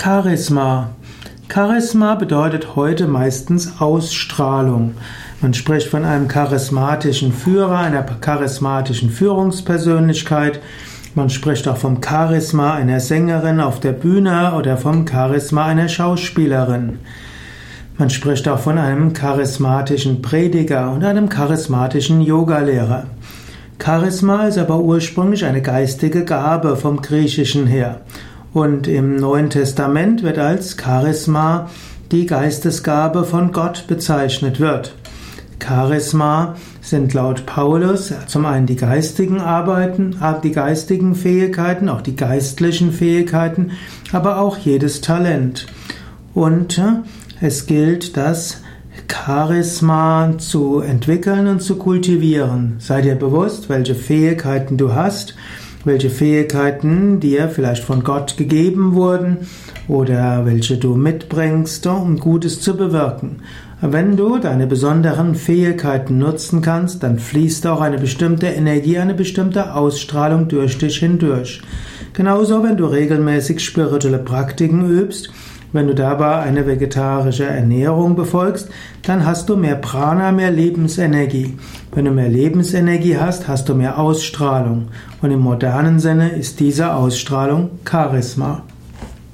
Charisma. Charisma bedeutet heute meistens Ausstrahlung. Man spricht von einem charismatischen Führer, einer charismatischen Führungspersönlichkeit. Man spricht auch vom Charisma einer Sängerin auf der Bühne oder vom Charisma einer Schauspielerin. Man spricht auch von einem charismatischen Prediger und einem charismatischen Yogalehrer. Charisma ist aber ursprünglich eine geistige Gabe vom Griechischen her. Und im Neuen Testament wird als Charisma die Geistesgabe von Gott bezeichnet wird. Charisma sind laut Paulus zum einen die geistigen Arbeiten, die geistigen Fähigkeiten, auch die geistlichen Fähigkeiten, aber auch jedes Talent. Und äh, es gilt, das Charisma zu entwickeln und zu kultivieren. Sei dir bewusst, welche Fähigkeiten du hast welche Fähigkeiten dir vielleicht von Gott gegeben wurden oder welche du mitbringst, um Gutes zu bewirken. Wenn du deine besonderen Fähigkeiten nutzen kannst, dann fließt auch eine bestimmte Energie, eine bestimmte Ausstrahlung durch dich hindurch. Genauso, wenn du regelmäßig spirituelle Praktiken übst, wenn du dabei eine vegetarische Ernährung befolgst, dann hast du mehr Prana, mehr Lebensenergie. Wenn du mehr Lebensenergie hast, hast du mehr Ausstrahlung. Und im modernen Sinne ist diese Ausstrahlung Charisma.